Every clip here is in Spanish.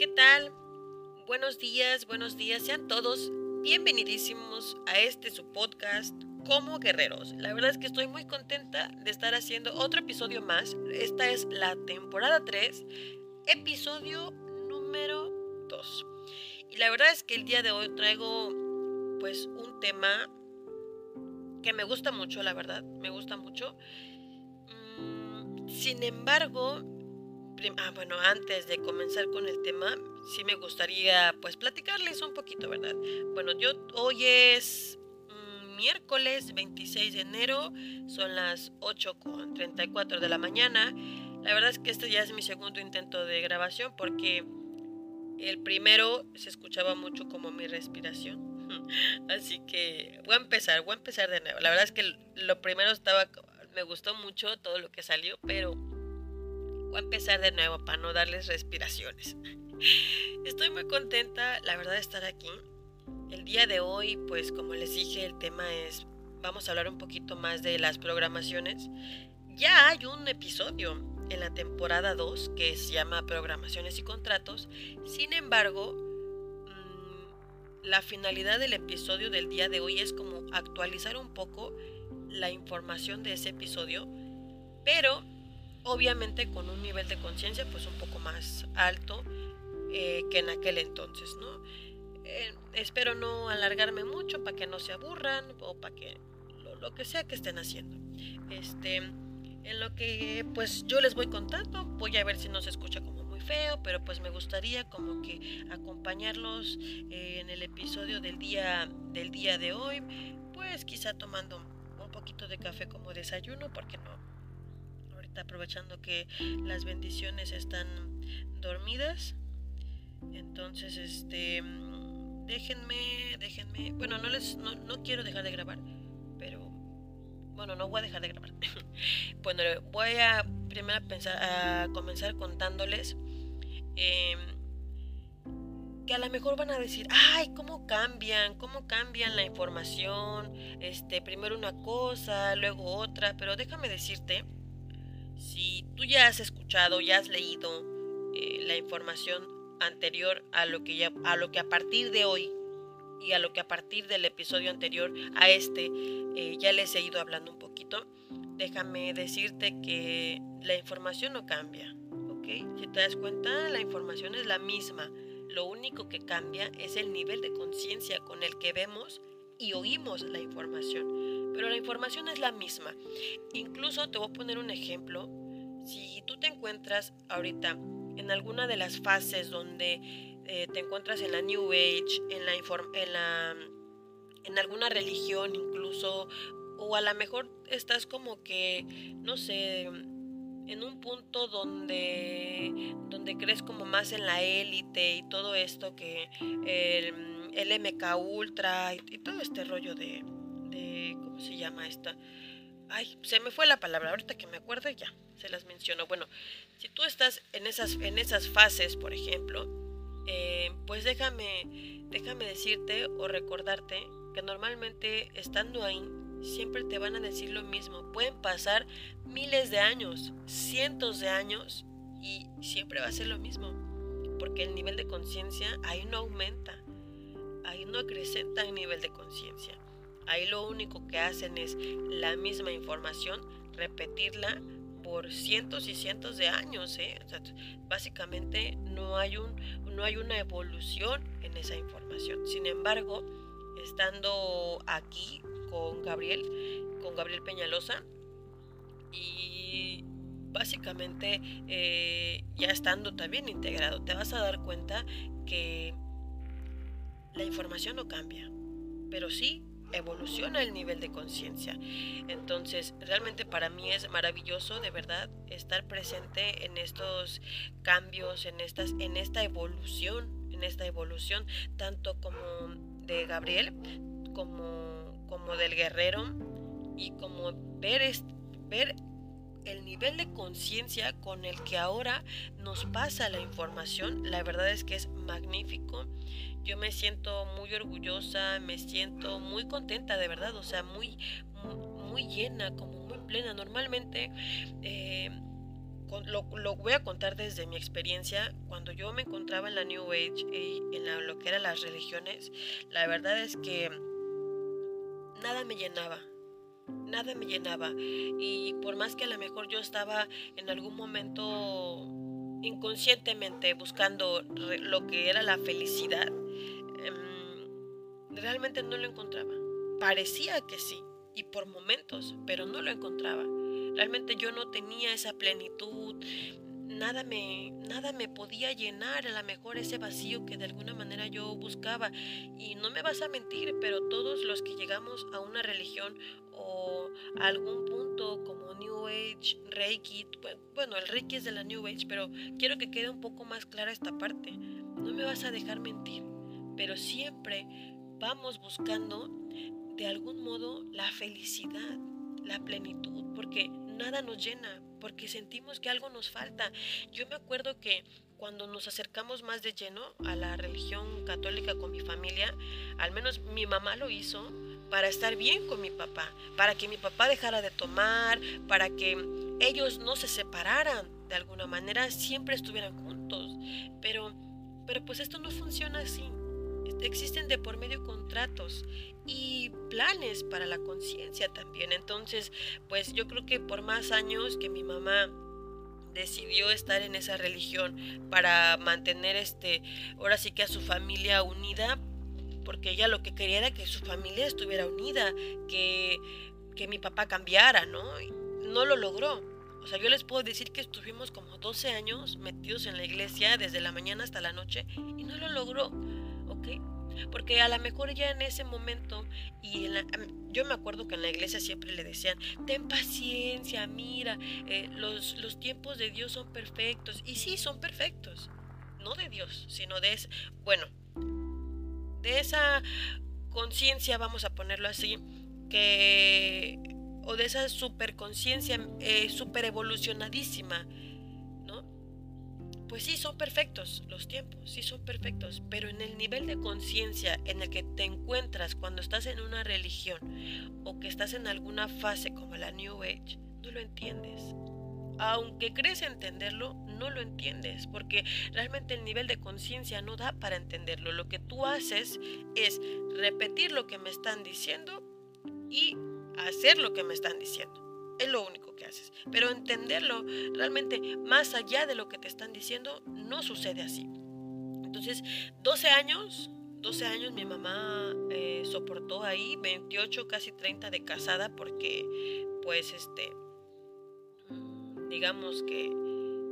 ¿Qué tal? Buenos días, buenos días, sean todos bienvenidísimos a este su podcast como guerreros. La verdad es que estoy muy contenta de estar haciendo otro episodio más. Esta es la temporada 3, episodio número 2. Y la verdad es que el día de hoy traigo pues un tema que me gusta mucho, la verdad, me gusta mucho. Mm, sin embargo, ah, bueno, antes de comenzar con el tema, sí me gustaría pues platicarles un poquito, ¿verdad? Bueno, yo hoy es mm, miércoles 26 de enero, son las 8.34 de la mañana. La verdad es que este ya es mi segundo intento de grabación porque el primero se escuchaba mucho como mi respiración. Así que voy a empezar, voy a empezar de nuevo. La verdad es que lo primero estaba, me gustó mucho todo lo que salió, pero voy a empezar de nuevo para no darles respiraciones. Estoy muy contenta, la verdad, de estar aquí. El día de hoy, pues como les dije, el tema es, vamos a hablar un poquito más de las programaciones. Ya hay un episodio en la temporada 2 que se llama Programaciones y Contratos. Sin embargo, mm, la finalidad del episodio del día de hoy es como actualizar un poco la información de ese episodio, pero obviamente con un nivel de conciencia pues un poco más alto eh, que en aquel entonces, ¿no? Eh, espero no alargarme mucho para que no se aburran o para que lo, que sea que estén haciendo. Este, en lo que pues yo les voy contando, voy a ver si no se escucha como muy feo, pero pues me gustaría como que acompañarlos eh, en el episodio del día del día de hoy, pues quizá tomando un poquito de café como desayuno, porque no aprovechando que las bendiciones están dormidas. Entonces, este, déjenme, déjenme, bueno, no les, no, quiero dejar de grabar, pero, bueno, no voy a dejar de grabar. bueno, voy a primero a comenzar contándoles em, que a lo mejor van a decir, ay, cómo cambian, cómo cambian la información, este, primero una cosa, luego otra, pero déjame decirte si tú ya has escuchado, ya has leído eh, la información anterior a lo, que a lo que a partir de hoy y a lo que a partir del episodio anterior a este eh, ya les he ido hablando un poquito, déjame decirte que la información no cambia, ¿ok? Si te das cuenta, la información es la misma. Lo único que cambia es el nivel de conciencia con el que vemos y oímos la información. Pero la información es la misma. Incluso te voy a poner un ejemplo. Si tú te encuentras ahorita en alguna de las fases donde eh, te encuentras en la New Age, en la, en la en alguna religión incluso, o a lo mejor estás como que, no sé, en un punto donde, donde crees como más en la élite y todo esto que el el MK Ultra y, todo este rollo de, de, ¿cómo se llama esta? Ay, se me fue la palabra, ahorita que me acuerdo ya, se las menciono. Bueno, si tú estás en esas, en esas fases, por ejemplo, eh, pues déjame, déjame decirte o recordarte que normalmente estando ahí, siempre te van a decir lo mismo. Pueden pasar miles de años, cientos de años, y siempre va a ser lo mismo. Porque el nivel de conciencia ahí no aumenta ahí no acrecentan el nivel de conciencia. Ahí lo único que hacen es la misma información, repetirla por cientos y cientos de años. ¿eh? básicamente no hay, un, no hay una evolución en esa información. Sin embargo, estando aquí con Gabriel, con Gabriel Peñalosa, y básicamente eh, ya estando también integrado, te vas a dar cuenta que la información no cambia, pero sí evoluciona el nivel de conciencia. Entonces, realmente para mí es maravilloso, de verdad, estar presente en estos cambios, en, estas, en esta evolución, en esta evolución, tanto como de Gabriel, como, como del guerrero, y como ver, ver el nivel de conciencia con el que ahora nos pasa la información, la verdad es que es magnífico. Yo me siento muy orgullosa, me siento muy contenta de verdad, o sea, muy, muy, llena, como muy plena. Normalmente, eh, lo, voy a contar desde mi experiencia. Cuando yo me encontraba en la New Age y en lo que eran las religiones, la verdad es que nada me llenaba. Nada me llenaba. Y por más que a lo mejor yo estaba en algún momento inconscientemente buscando lo que era la felicidad, realmente no lo encontraba. Parecía que sí, y por momentos, pero no lo encontraba. Realmente yo no tenía esa plenitud, nada me, nada me podía llenar a lo mejor ese vacío que de alguna manera yo buscaba. Y no me vas a mentir, pero todos los que llegamos a una religión o a algún punto como New Age, Reiki, bueno, el Reiki es de la New Age, pero quiero que quede un poco más clara esta parte. No me vas a dejar mentir, pero siempre vamos buscando de algún modo la felicidad, la plenitud, porque nada nos llena, porque sentimos que algo nos falta. Yo me acuerdo que cuando nos acercamos más de lleno a la religión católica con mi familia, al menos mi mamá lo hizo para estar bien con mi papá, para que mi papá dejara de tomar, para que ellos no se separaran de alguna manera, siempre estuvieran juntos. Pero, pero pues esto no funciona así. Existen de por medio contratos y planes para la conciencia también. Entonces, pues yo creo que por más años que mi mamá decidió estar en esa religión para mantener este ahora sí que a su familia unida porque ella lo que quería era que su familia estuviera unida que, que mi papá cambiara no no lo logró. O sea yo les puedo decir que estuvimos como 12 años metidos en la iglesia desde la mañana hasta la noche y no lo logró ok porque a lo mejor ya en ese momento, y yo me acuerdo que en la iglesia siempre le decían, ten paciencia, mira, eh, los, los tiempos de Dios son perfectos. Y sí, son perfectos. No de Dios, sino de, bueno, de esa conciencia, vamos a ponerlo así, que, o de esa superconciencia eh, super evolucionadísima pues sí, son perfectos los tiempos, sí son perfectos, pero en el nivel de conciencia en el que te encuentras cuando estás en una religión o que estás en alguna fase como la New Age, no lo entiendes. Aunque crees entenderlo, no lo entiendes, porque realmente el nivel de conciencia no da para entenderlo. Lo que tú haces es repetir lo que me están diciendo y hacer lo que me están diciendo. Es lo único que haces. Pero entenderlo realmente más allá de lo que te están diciendo no sucede así. Entonces, 12 años, 12 años mi mamá eh, soportó ahí, 28, casi 30 de casada porque pues este, digamos que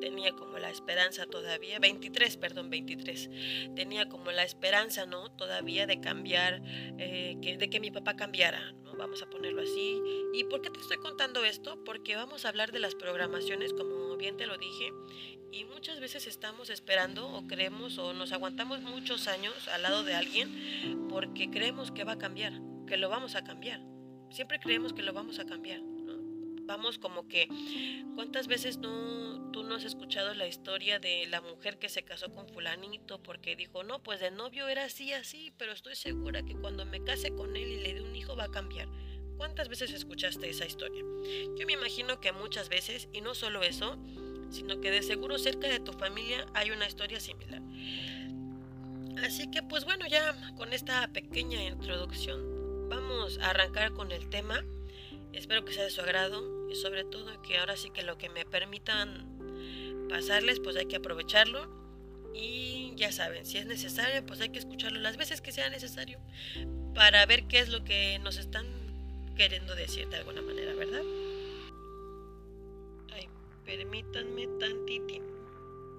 tenía como la esperanza todavía, 23, perdón, 23, tenía como la esperanza, ¿no? Todavía de cambiar, eh, que, de que mi papá cambiara, ¿no? Vamos a ponerlo así. ¿Y por qué te estoy contando esto? Porque vamos a hablar de las programaciones, como bien te lo dije, y muchas veces estamos esperando o creemos o nos aguantamos muchos años al lado de alguien porque creemos que va a cambiar, que lo vamos a cambiar. Siempre creemos que lo vamos a cambiar vamos como que, ¿cuántas veces no, tú no has escuchado la historia de la mujer que se casó con fulanito porque dijo, no, pues de novio era así, así, pero estoy segura que cuando me case con él y le dé un hijo va a cambiar? ¿Cuántas veces escuchaste esa historia? Yo me imagino que muchas veces, y no solo eso, sino que de seguro cerca de tu familia hay una historia similar. Así que pues bueno, ya con esta pequeña introducción vamos a arrancar con el tema. Espero que sea de su agrado y sobre todo que ahora sí que lo que me permitan pasarles pues hay que aprovecharlo y ya saben, si es necesario pues hay que escucharlo las veces que sea necesario para ver qué es lo que nos están queriendo decir de alguna manera, ¿verdad? Ay, permítanme tantitín.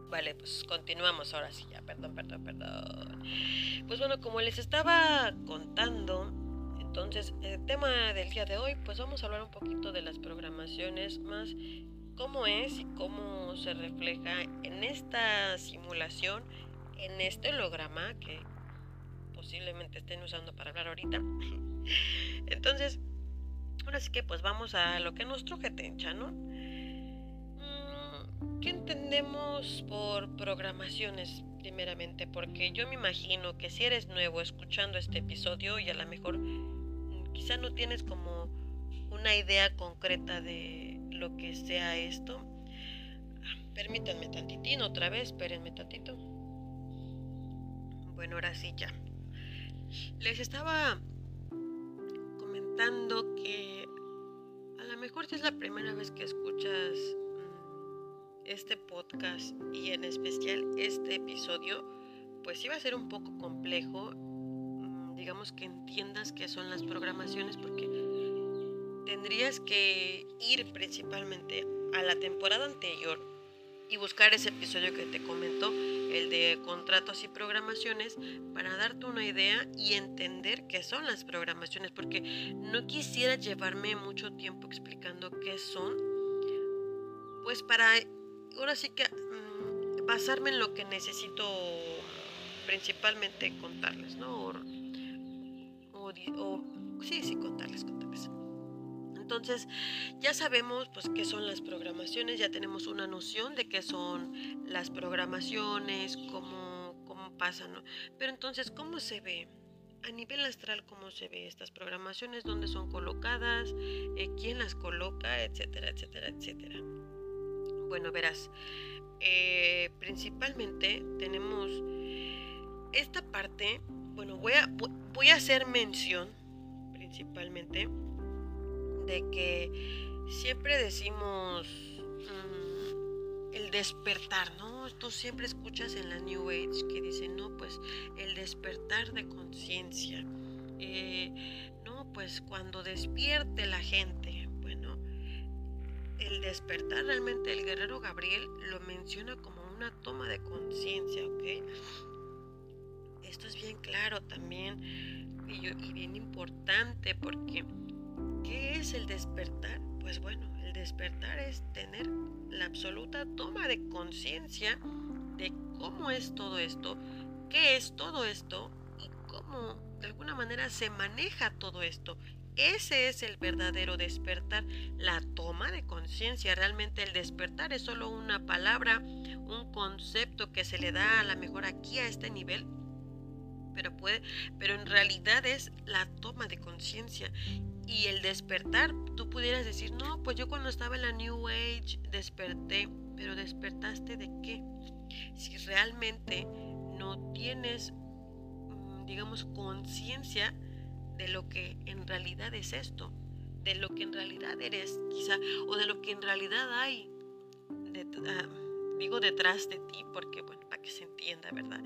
Vale, pues continuamos ahora sí, ya, perdón, perdón, perdón. Pues bueno, como les estaba contando, entonces, el tema del día de hoy, pues vamos a hablar un poquito de las programaciones, más cómo es y cómo se refleja en esta simulación, en este holograma que posiblemente estén usando para hablar ahorita. Entonces, ahora sí que pues vamos a lo que nos truje Tencha, ¿no? Mm, ¿Qué entendemos por programaciones primeramente? Porque yo me imagino que si eres nuevo escuchando este episodio y a lo mejor quizá no tienes como una idea concreta de lo que sea esto. Permítanme tantitín otra vez, espérenme tantito. Bueno, ahora sí ya. Les estaba comentando que a lo mejor si es la primera vez que escuchas mm, este podcast y en especial este episodio, pues iba a ser un poco complejo, digamos que entiendas qué son las programaciones porque tendrías que ir principalmente a la temporada anterior y buscar ese episodio que te comentó, el de contratos y programaciones, para darte una idea y entender qué son las programaciones, porque no quisiera llevarme mucho tiempo explicando qué son, pues para ahora sí que mm, basarme en lo que necesito principalmente contarles, ¿no? O, sí, sí, contarles, contarles. Entonces, ya sabemos pues qué son las programaciones, ya tenemos una noción de qué son las programaciones, cómo, cómo pasan, ¿no? Pero entonces, ¿cómo se ve? A nivel astral, ¿cómo se ve estas programaciones? ¿Dónde son colocadas? Eh, ¿Quién las coloca? Etcétera, etcétera, etcétera. Bueno, verás, eh, principalmente tenemos esta parte, bueno, voy a, voy a hacer mención principalmente de que siempre decimos mm, el despertar, ¿no? Tú siempre escuchas en la New Age que dicen, no, pues el despertar de conciencia. Eh, no, pues cuando despierte la gente, bueno, el despertar realmente el guerrero Gabriel lo menciona como una toma de conciencia, ¿ok? Esto es bien claro también y bien importante porque ¿Qué es el despertar? Pues bueno, el despertar es tener la absoluta toma de conciencia de cómo es todo esto, qué es todo esto y cómo de alguna manera se maneja todo esto. Ese es el verdadero despertar, la toma de conciencia. Realmente el despertar es solo una palabra, un concepto que se le da a la mejor aquí a este nivel, pero puede, pero en realidad es la toma de conciencia y el despertar, tú pudieras decir, no, pues yo cuando estaba en la New Age desperté, pero despertaste de qué? Si realmente no tienes, mm, digamos, conciencia de lo que en realidad es esto, de lo que en realidad eres, quizá, o de lo que en realidad hay, ah, digo detrás de ti, porque, bueno, para que se entienda, ¿verdad?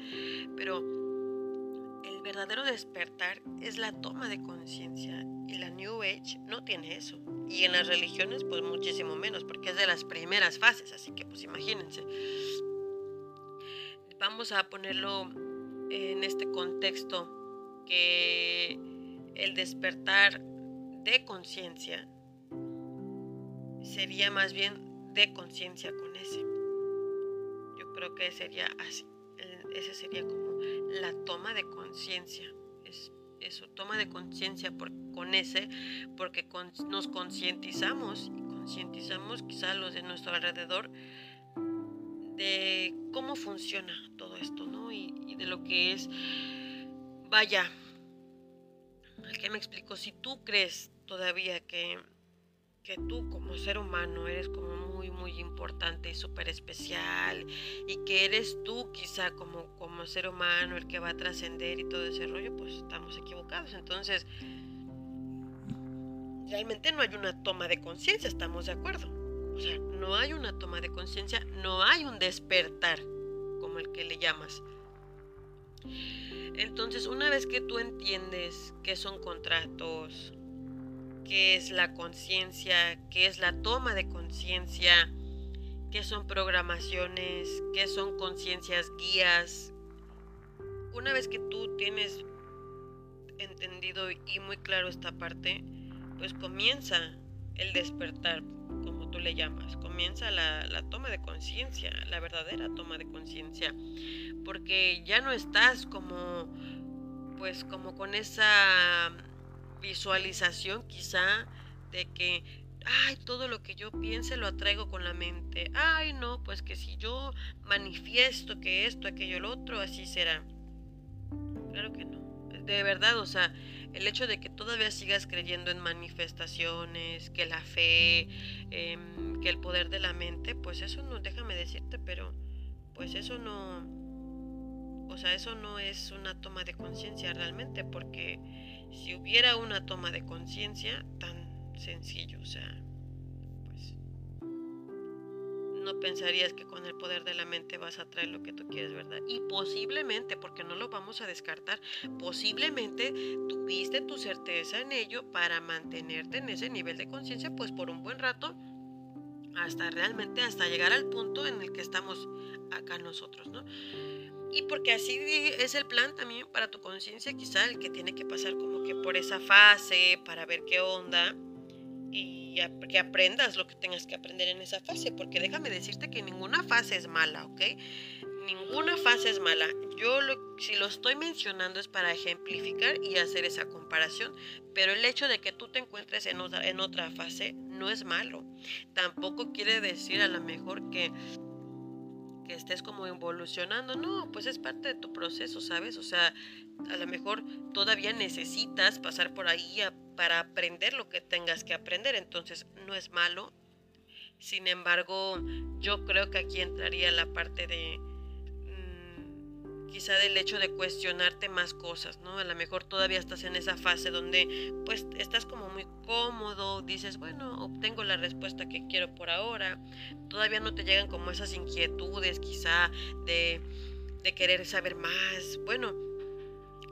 Pero verdadero despertar es la toma de conciencia y la New Age no tiene eso. Y en las religiones pues muchísimo menos porque es de las primeras fases, así que pues imagínense. Vamos a ponerlo en este contexto que el despertar de conciencia sería más bien de conciencia con ese. Yo creo que sería así. Ese sería como la toma de conciencia. Es eso, toma de conciencia con ese, porque nos concientizamos concientizamos quizá los de nuestro alrededor de cómo funciona todo esto, ¿no? Y, y de lo que es, vaya, que me explico, si tú crees todavía que que tú como ser humano eres como muy, importante y súper especial y que eres tú quizá como, como ser humano el que va a trascender y todo ese rollo, pues estamos equivocados. Entonces, realmente no hay una toma de conciencia, estamos de acuerdo. O sea, no hay una toma de conciencia, no hay un despertar, como el que le llamas. Entonces, una vez que tú entiendes qué son contratos, qué es la conciencia, qué es la toma de conciencia, qué son programaciones, qué son conciencias guías. Una vez que tú tienes entendido y muy claro esta parte, pues comienza el despertar, como tú le llamas, comienza la, la toma de conciencia, la verdadera toma de conciencia, porque ya no estás como, pues como con esa visualización quizá de que, ay, todo lo que yo piense lo atraigo con la mente. Ay, no, pues que si yo manifiesto que esto, aquello, lo otro, así será. Claro que no. De verdad, o sea, el hecho de que todavía sigas creyendo en manifestaciones, que la fe, em, que el poder de la mente, pues eso no, déjame decirte, pero pues eso no, o sea, eso no es una toma de conciencia realmente, porque si hubiera una toma de conciencia tan sencillo, o sea, no pensarías que con el poder de la mente vas a traer lo que tú quieres, ¿verdad? Y posiblemente, porque no lo vamos a descartar, posiblemente tuviste tu certeza en ello para mantenerte en ese nivel de conciencia, pues por un buen rato, hasta realmente, hasta llegar al punto en el que estamos acá nosotros, ¿no? Y porque así es el plan también para tu conciencia, quizá el que tiene que pasar como que por esa fase, para ver qué onda y que aprendas lo que tengas que aprender en esa fase, porque déjame decirte que ninguna fase es mala, ¿ok? Ninguna fase es mala. Yo si lo estoy mencionando es para ejemplificar y hacer esa comparación, pero el hecho de que tú te encuentres en otra, en otra fase no es malo. Tampoco quiere decir a lo mejor que que estés como evolucionando, no, pues es parte de tu proceso, ¿sabes? O sea, a lo mejor todavía necesitas pasar por ahí para aprender lo que tengas que aprender, entonces no es malo. Sin embargo, yo creo que aquí entraría la parte de quizá del hecho de cuestionarte más cosas, ¿no? A lo mejor todavía estás en esa fase donde pues estás como muy cómodo, dices, bueno, obtengo la respuesta que quiero por ahora, todavía no te llegan como esas inquietudes quizá de, de querer saber más, bueno,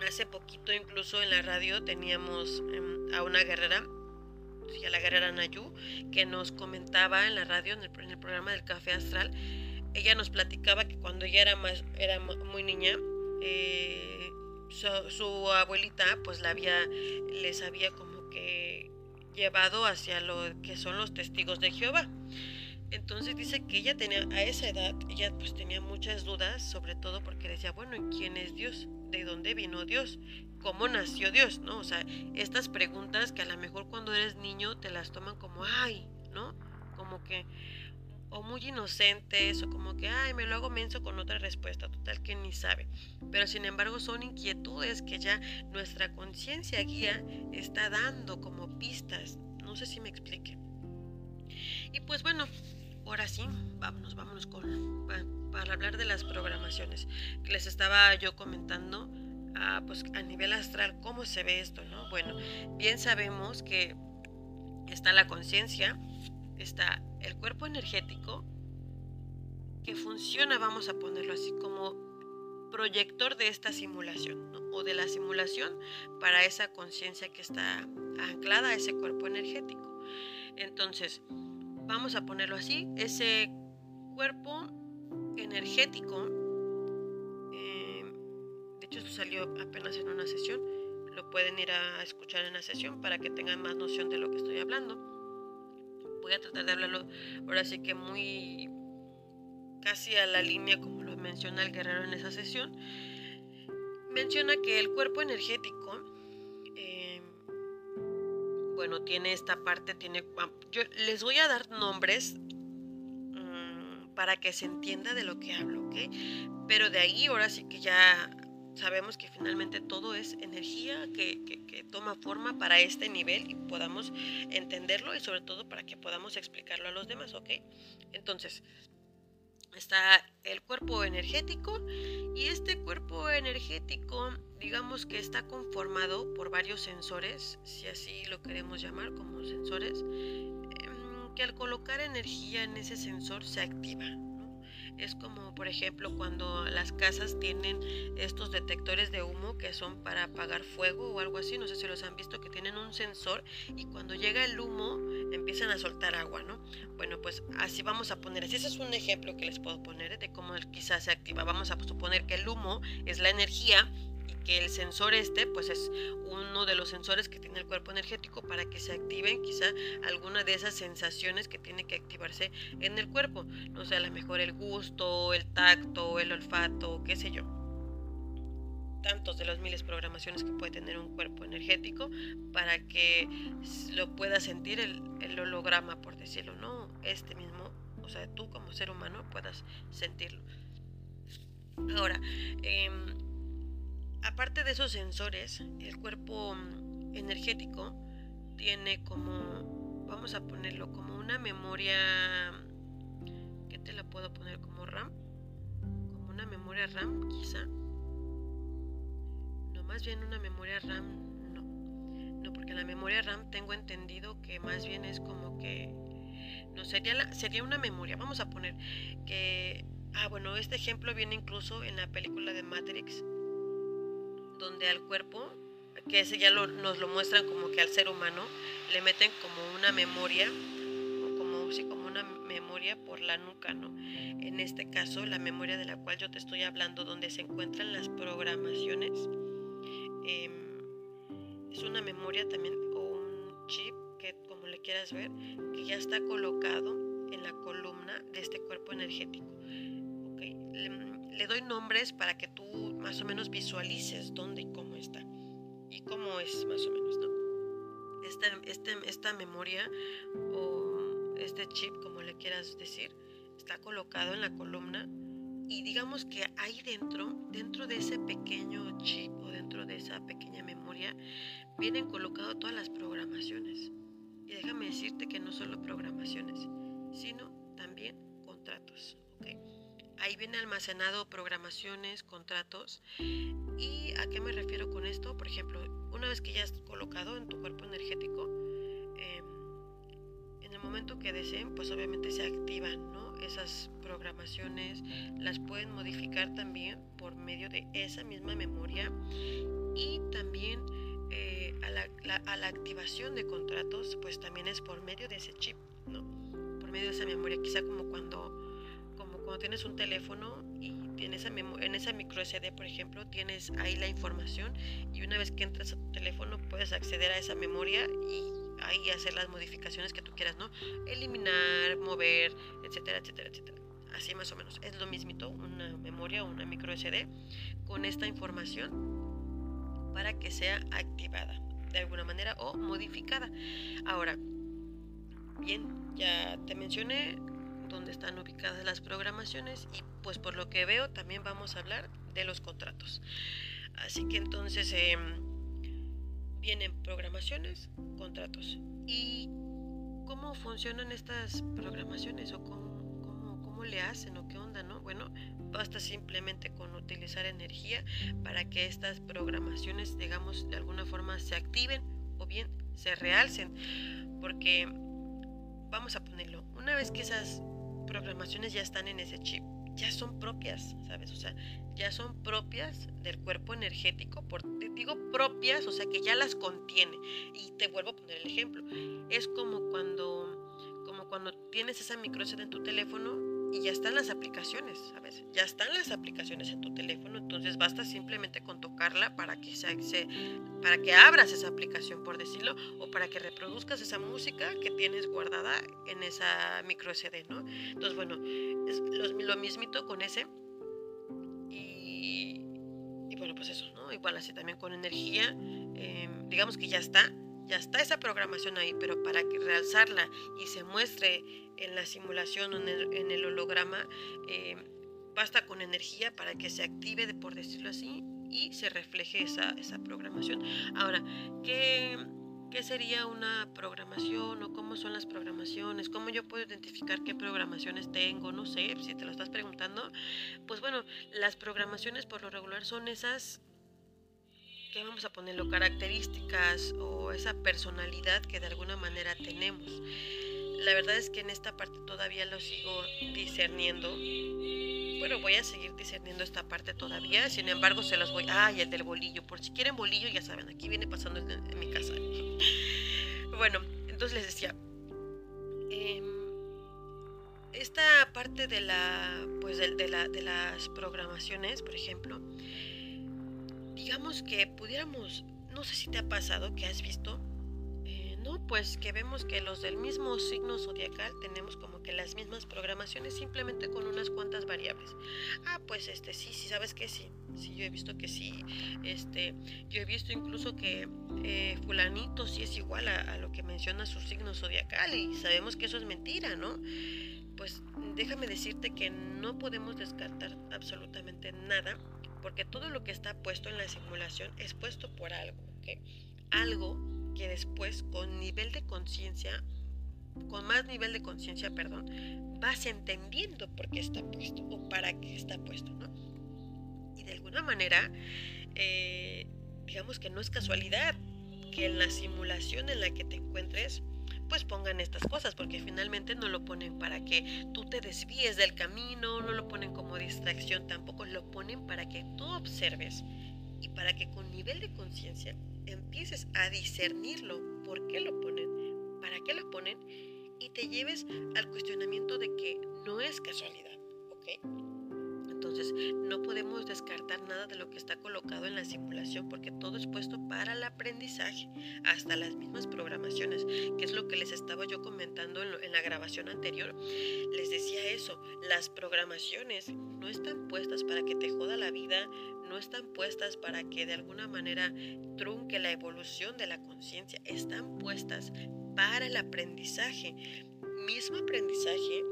Hace poquito incluso en la radio teníamos em, a una guerrera, a la guerrera Nayu, que nos comentaba en la radio, en el, programa del Café Astral, ella nos platicaba que cuando ella era, más, era muy niña, eh, su, abuelita pues la había, les había como que llevado hacia lo que son los testigos de Jehová. Entonces dice que ella tenía, a esa edad, ella pues tenía muchas dudas, sobre todo porque decía, bueno, ¿quién es Dios? ¿De dónde vino Dios? ¿Cómo nació Dios? ¿No? O sea, estas preguntas que a lo mejor cuando eres niño te las toman como, ay, ¿no? Como que, o muy inocentes, o como que, ay, me lo hago menso con otra respuesta, total que ni sabe. Pero sin embargo son inquietudes que ya nuestra conciencia guía está dando como pistas. No sé si me explique. Y pues bueno, ahora sí, vámonos, vámonos con, para, hablar de las programaciones. Les estaba yo comentando, ah, pues a nivel astral, cómo se ve esto, ¿no? Bueno, bien sabemos que está la conciencia, está el cuerpo energético, que funciona, vamos a ponerlo así, como proyector de esta simulación, o de la simulación para esa conciencia que está anclada a ese cuerpo energético. Entonces, vamos a ponerlo así, ese cuerpo energético, eh, de hecho esto salió apenas en una sesión, lo pueden ir a escuchar en la sesión para que tengan más noción de lo que estoy hablando. Voy a tratar de hablarlo ahora sí que muy casi a la línea como lo menciona el guerrero en esa sesión. Menciona que el cuerpo energético bueno, tiene esta parte, tiene... Yo les voy a dar nombres mm, para que se entienda de lo que hablo, ¿ok? Pero de ahí ahora sí que ya sabemos que finalmente todo es energía que, toma forma para este nivel y podamos entenderlo y sobre todo para que podamos explicarlo a los demás, ¿ok? Entonces, está el cuerpo energético y este cuerpo energético digamos que está conformado por varios sensores, si así lo queremos llamar como sensores, em, que al colocar energía en ese sensor se activa. Es como, por ejemplo, cuando las casas tienen estos detectores de humo que son para apagar fuego o algo así. No sé si los han visto que tienen un sensor y cuando llega el humo empiezan a soltar agua, ¿no? Bueno, pues así vamos a poner. Así ese es un ejemplo que les puedo poner de cómo quizás se activa. Vamos a suponer que el humo es la energía que el sensor este pues es uno de los sensores que tiene el cuerpo energético para que se activen quizá alguna de esas sensaciones que tiene que activarse en el cuerpo, no sé, a lo mejor el gusto, el tacto, el olfato, qué sé yo. Tantos de las miles programaciones que puede tener un cuerpo energético para que lo pueda sentir el, holograma, por decirlo, ¿no? Este mismo, o sea, tú como ser humano puedas sentirlo. Ahora, eh, Aparte de esos sensores, el cuerpo energético tiene como, vamos a ponerlo como una memoria, ¿qué te la puedo poner? Como RAM, como una memoria RAM quizá. No, más bien una memoria RAM, no. No, porque la memoria RAM tengo entendido que más bien es como que, no, sería, sería una memoria, vamos a poner que, ah, bueno, este ejemplo viene incluso en la película de Matrix, donde al cuerpo que ese ya nos lo muestran como que al ser humano le meten como una memoria, como, sí, como una memoria por la nuca, ¿no? En este caso, la memoria de la cual yo te estoy hablando, donde se encuentran las programaciones, em, es una memoria también o un chip, que como le quieras ver, que ya está colocado en la columna de este cuerpo energético. Le doy nombres para que tú más o menos visualices dónde y cómo está y cómo es más o menos, ¿no? Esta, este, esta memoria o este chip, como le quieras decir, está colocado en la columna y digamos que ahí dentro, dentro de ese pequeño chip o dentro de esa pequeña memoria, vienen colocadas todas las programaciones. Y déjame decirte que no solo programaciones, sino también. Ahí viene almacenado programaciones, contratos. ¿Y a qué me refiero con esto? Por ejemplo, una vez que ya has colocado en tu cuerpo energético, em, en el momento que deseen, pues obviamente se activan ¿no? esas programaciones, las pueden modificar también por medio de esa misma memoria y también eh, a, la, a, la, activación de contratos, pues también es por medio de ese chip, ¿no? por medio de esa memoria, quizá como cuando cuando tienes un teléfono y tienes en esa micro SD, por ejemplo, tienes ahí la información y una vez que entras a tu teléfono puedes acceder a esa memoria y ahí hacer las modificaciones que tú quieras, ¿no? Eliminar, mover, etcétera, etcétera, etcétera. Así más o menos. Es lo mismito, una memoria o una micro SD con esta información para que sea activada de alguna manera o modificada. Ahora, bien, ya te mencioné donde están ubicadas las programaciones y pues por lo que veo también vamos a hablar de los contratos. Así que entonces em, vienen programaciones, contratos. ¿Y cómo funcionan estas programaciones o cómo, cómo, cómo le hacen o qué onda, no? Bueno, basta simplemente con utilizar energía para que estas programaciones, digamos, de alguna forma se activen o bien se realcen. Porque, vamos a ponerlo, una vez que esas programaciones ya están en ese chip, ya son propias, ¿sabes? O sea, ya son propias del cuerpo energético, por, te digo propias, o sea, que ya las contiene. Y te vuelvo a poner el ejemplo. Es como cuando, como cuando tienes esa microSD en tu teléfono y ya están las aplicaciones, ¿sabes? Ya están las aplicaciones en tu teléfono, entonces basta simplemente con tocarla para que se, para que abras esa aplicación, por decirlo, o para que reproduzcas esa música que tienes guardada en esa micro SD, ¿no? Entonces, bueno, es lo, mismito con ese. Y, bueno, pues eso, ¿no? Igual así también con energía, em, digamos que ya está, ya está esa programación ahí, pero para que realzarla y se muestre en la simulación o en el, holograma, eh, basta con energía para que se active, por decirlo así, y se refleje esa, esa programación. Ahora, ¿qué, ¿qué sería una programación o cómo son las programaciones? ¿Cómo yo puedo identificar qué programaciones tengo? No sé, si te lo estás preguntando. Pues bueno, las programaciones por lo regular son esas ¿qué vamos a ponerlo? Características o esa personalidad que de alguna manera tenemos. La verdad es que en esta parte todavía lo sigo discerniendo. Bueno, voy a seguir discerniendo esta parte todavía. Sin embargo, se los voy. Ah, y el del bolillo. Por si quieren bolillo, ya saben, aquí viene pasando en, mi casa. bueno, entonces les decía. Em, esta parte de la. Pues de, la, de las programaciones, por ejemplo digamos que pudiéramos, no sé si te ha pasado que has visto, eh, no, pues que vemos que los del mismo signo zodiacal tenemos como que las mismas programaciones simplemente con unas cuantas variables. Ah, pues este sí, sí, sabes que sí, sí, yo he visto que sí, este, yo he visto incluso que eh, fulanito sí es igual a, a lo que menciona su signo zodiacal y sabemos que eso es mentira, ¿no? Pues déjame decirte que no podemos descartar absolutamente nada porque todo lo que está puesto en la simulación es puesto por algo. algo que después con nivel de conciencia, con más nivel de conciencia, perdón, vas entendiendo por qué está puesto o para qué está puesto, ¿no? Y de alguna manera, eh, digamos que no es casualidad que en la simulación en la que te encuentres, pues pongan estas cosas, porque finalmente no lo ponen para que tú te desvíes del camino, no lo ponen como distracción, tampoco lo ponen para que tú observes y para que con nivel de conciencia empieces a discernirlo, por qué lo ponen, para qué lo ponen y te lleves al cuestionamiento de que no es casualidad, ¿ok? Entonces, no podemos descartar nada de lo que está colocado en la simulación porque todo es puesto para el aprendizaje, hasta las mismas programaciones, que es lo que les estaba yo comentando en, la grabación anterior. Les decía eso, las programaciones no están puestas para que te joda la vida, no están puestas para que de alguna manera trunque la evolución de la conciencia, están puestas para el aprendizaje mismo aprendizaje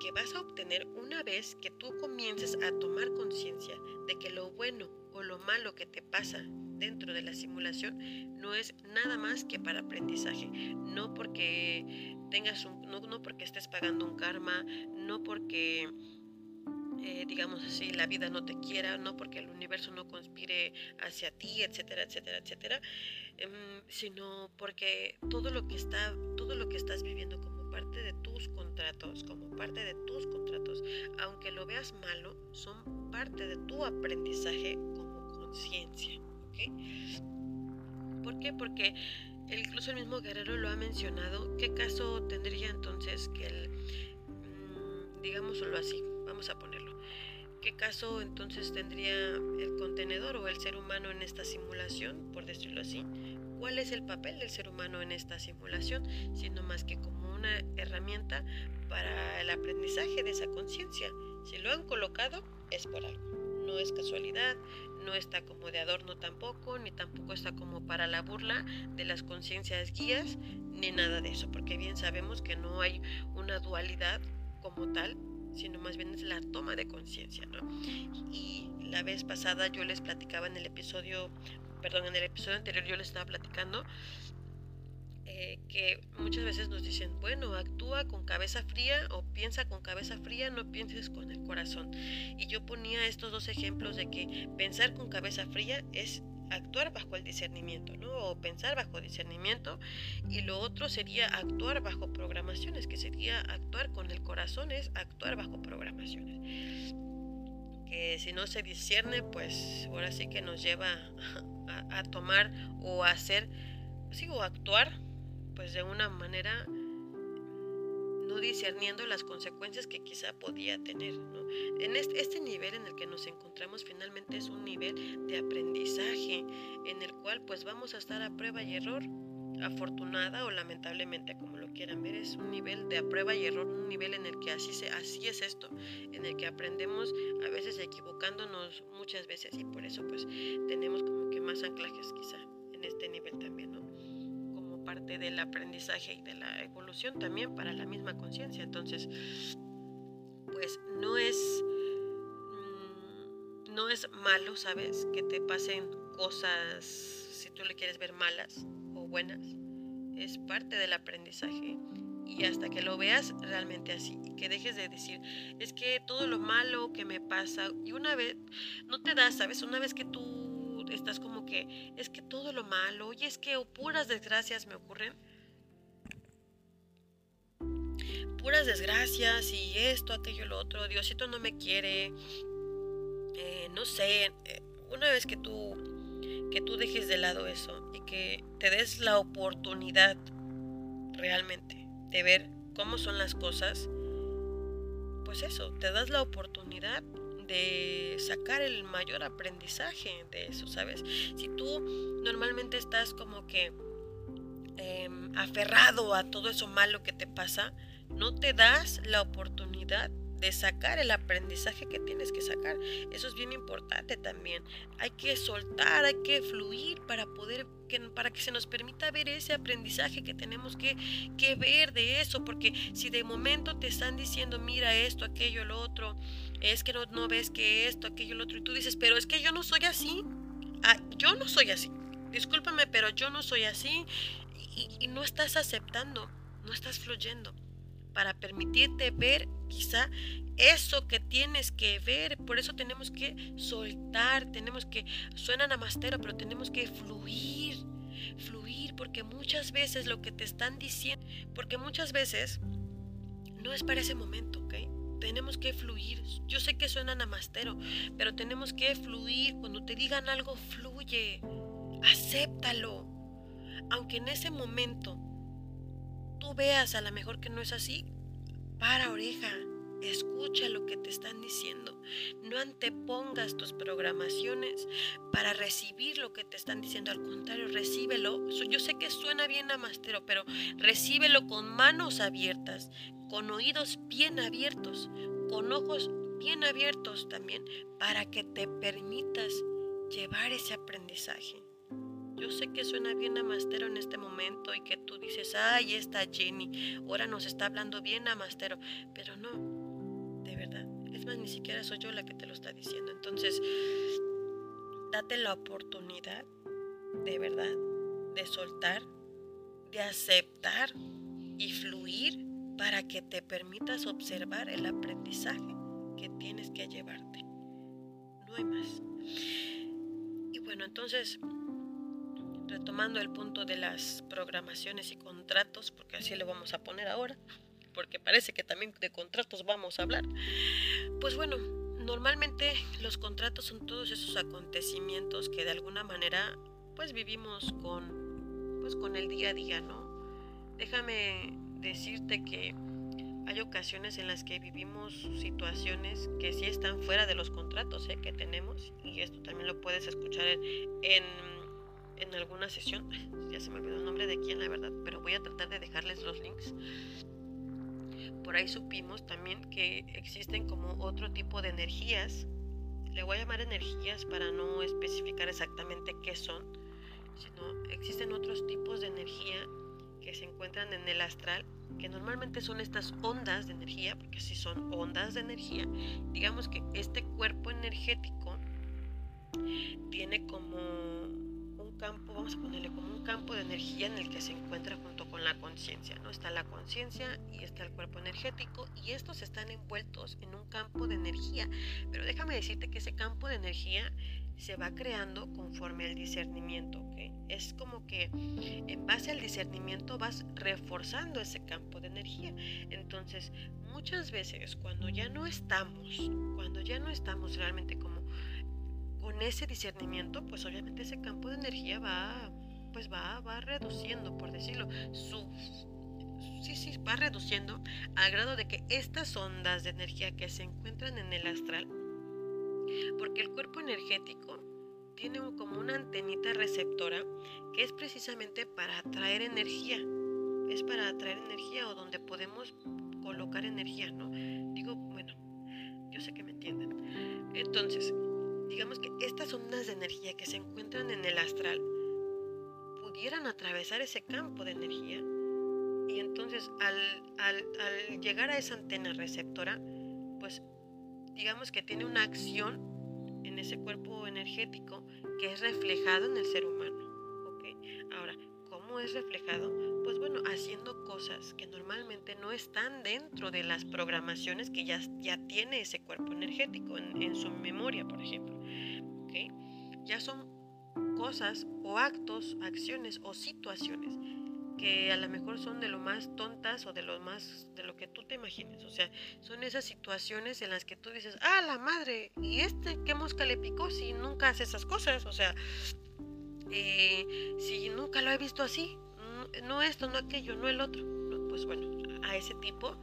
que vas a obtener una vez que tú comiences a tomar conciencia de que lo bueno o lo malo que te pasa dentro de la simulación no es nada más que para aprendizaje, no porque tengas un, no, porque estés pagando un karma, no porque eh, digamos así, la vida no te quiera, no porque el universo no conspire hacia ti, etcétera, etcétera, etcétera, em, sino porque todo lo que está, todo lo que estás viviendo como parte de tus contratos, como parte de tus contratos, aunque lo veas malo, son parte de tu aprendizaje como conciencia. ¿Por qué? Porque incluso el mismo Guerrero lo ha mencionado. ¿Qué caso tendría entonces que el, mm, digámoslo así, vamos a ponerlo, ¿qué caso entonces tendría el contenedor o el ser humano en esta simulación, por decirlo así? ¿Cuál es el papel del ser humano en esta simulación? Sino más que como una herramienta para el aprendizaje de esa conciencia. Si lo han colocado, es por algo. No es casualidad, no está como de adorno tampoco, ni tampoco está como para la burla de las conciencias guías, ni nada de eso, porque bien sabemos que no hay una dualidad como tal, sino más bien es la toma de conciencia, ¿no? Y la vez pasada yo les platicaba en el episodio, perdón, en el episodio anterior yo les estaba platicando eh, que muchas veces nos dicen, bueno, actúa con cabeza fría o piensa con cabeza fría, no pienses con el corazón. Y yo ponía estos dos ejemplos de que pensar con cabeza fría es actuar bajo el discernimiento, ¿no? O pensar bajo discernimiento. Y lo otro sería actuar bajo programaciones, que sería actuar con el corazón, es actuar bajo programaciones. Que si no se discierne, pues ahora sí que nos lleva a, tomar o a hacer, sí, o actuar pues de una manera no discerniendo las consecuencias que quizá podía tener. En este, nivel en el que nos encontramos finalmente es un nivel de aprendizaje en el cual pues vamos a estar a prueba y error. Afortunada o lamentablemente, como lo quieran ver, es un nivel de a prueba y error, un nivel en el que así, se, así es esto, en el que aprendemos a veces equivocándonos muchas veces y por eso pues tenemos como que más anclajes quizá en este nivel también, ¿no? Parte del aprendizaje y de la evolución también para la misma conciencia. Entonces, pues no es, mm, no es malo, ¿sabes? Que te pasen cosas, si tú le quieres ver malas o buenas. Es parte del aprendizaje y hasta que lo veas realmente así que dejes de decir, es que todo lo malo que me pasa y una vez, no te das, ¿sabes? Una vez que tú estás como que es que todo lo malo, y es que puras desgracias me ocurren. Puras desgracias y esto, aquello, lo otro, Diosito no me quiere. Eh, no sé, eh, una vez que tú, que tú dejes de lado eso y que te des la oportunidad realmente de ver cómo son las cosas, pues eso, te das la oportunidad de sacar el mayor aprendizaje de eso, ¿sabes? Si tú normalmente estás como que em, aferrado a todo eso malo que te pasa, no te das la oportunidad de sacar el aprendizaje que tienes que sacar. Eso es bien importante también. Hay que soltar, hay que fluir para poder, que, para que se nos permita ver ese aprendizaje que tenemos que, que ver de eso. Porque si de momento te están diciendo, mira esto, aquello, lo otro, es que no, no ves que esto, aquello, lo otro, y tú dices, pero es que yo no soy así. Ah, yo no soy así. discúlpame, pero yo no soy así y, no estás aceptando, no estás fluyendo para permitirte ver quizá eso que tienes que ver. Por eso tenemos que soltar, tenemos que, suena namastero, pero tenemos que fluir, fluir, porque muchas veces lo que te están diciendo, porque muchas veces no es para ese momento, ¿ok? Tenemos que fluir. Yo sé que suena namastero, pero tenemos que fluir. Cuando te digan algo, fluye. Acéptalo. Aunque en ese momento tú veas a lo mejor que no es así, para oreja. Escucha lo que te están diciendo. No antepongas tus programaciones para recibir lo que te están diciendo. Al contrario, recíbelo. Yo sé que suena bien amastero, pero recíbelo con manos abiertas, con oídos bien abiertos, con ojos bien abiertos también, para que te permitas llevar ese aprendizaje. Yo sé que suena bien amastero en este momento y que tú dices, ay, está Jenny, ahora nos está hablando bien amastero, pero no, ni siquiera soy yo la que te lo está diciendo. Entonces, date la oportunidad, de verdad, de soltar, de aceptar y fluir para que te permitas observar el aprendizaje que tienes que llevarte. No hay más. Y bueno, entonces, retomando el punto de las programaciones y contratos, porque así lo vamos a poner ahora, porque parece que también de contratos vamos a hablar. Pues bueno, normalmente los contratos son todos esos acontecimientos que de alguna manera pues vivimos con pues con el día a día, ¿no? Déjame decirte que hay ocasiones en las que vivimos situaciones que sí están fuera de los contratos ¿eh? que tenemos y esto también lo puedes escuchar en en alguna sesión, ya se me olvidó el nombre de quién, la verdad, pero voy a tratar de dejarles los links. Por ahí supimos también que existen como otro tipo de energías. Le voy a llamar energías para no especificar exactamente qué son, sino existen otros tipos de energía que se encuentran en el astral, que normalmente son estas ondas de energía, porque si son ondas de energía, digamos que este cuerpo energético tiene como campo, vamos a ponerle como un campo de energía en el que se encuentra junto con la conciencia, ¿no? Está la conciencia y está el cuerpo energético y estos están envueltos en un campo de energía. Pero déjame decirte que ese campo de energía se va creando conforme al discernimiento, ¿ok? Es como que en base al discernimiento vas reforzando ese campo de energía. Entonces, muchas veces cuando ya no estamos, cuando ya no estamos realmente como con ese discernimiento, pues obviamente ese campo de energía va, pues va, va reduciendo, por decirlo, su, sí, sí, va reduciendo al grado de que estas ondas de energía que se encuentran en el astral, porque el cuerpo energético tiene como una antenita receptora que es precisamente para atraer energía, es para atraer energía o donde podemos colocar energía, ¿no? Digo, bueno, yo sé que me entienden. Entonces, digamos que estas ondas de energía que se encuentran en el astral pudieran atravesar ese campo de energía y entonces al, llegar a esa antena receptora, pues digamos que tiene una acción en ese cuerpo energético que es reflejado en el ser humano. Ahora, ¿cómo es reflejado? Pues bueno, haciendo cosas que normalmente no están dentro de las programaciones que ya, ya tiene ese cuerpo energético en, su memoria, por ejemplo ya son cosas o actos, acciones o situaciones que a lo mejor son de lo más tontas o de lo más de lo que tú te imagines. O sea, son esas situaciones en las que tú dices, ah, la madre, ¿y este qué mosca le picó si nunca hace esas cosas? O sea, eh, si nunca lo he visto así, no esto, no aquello, no el otro. Pues bueno, a ese tipo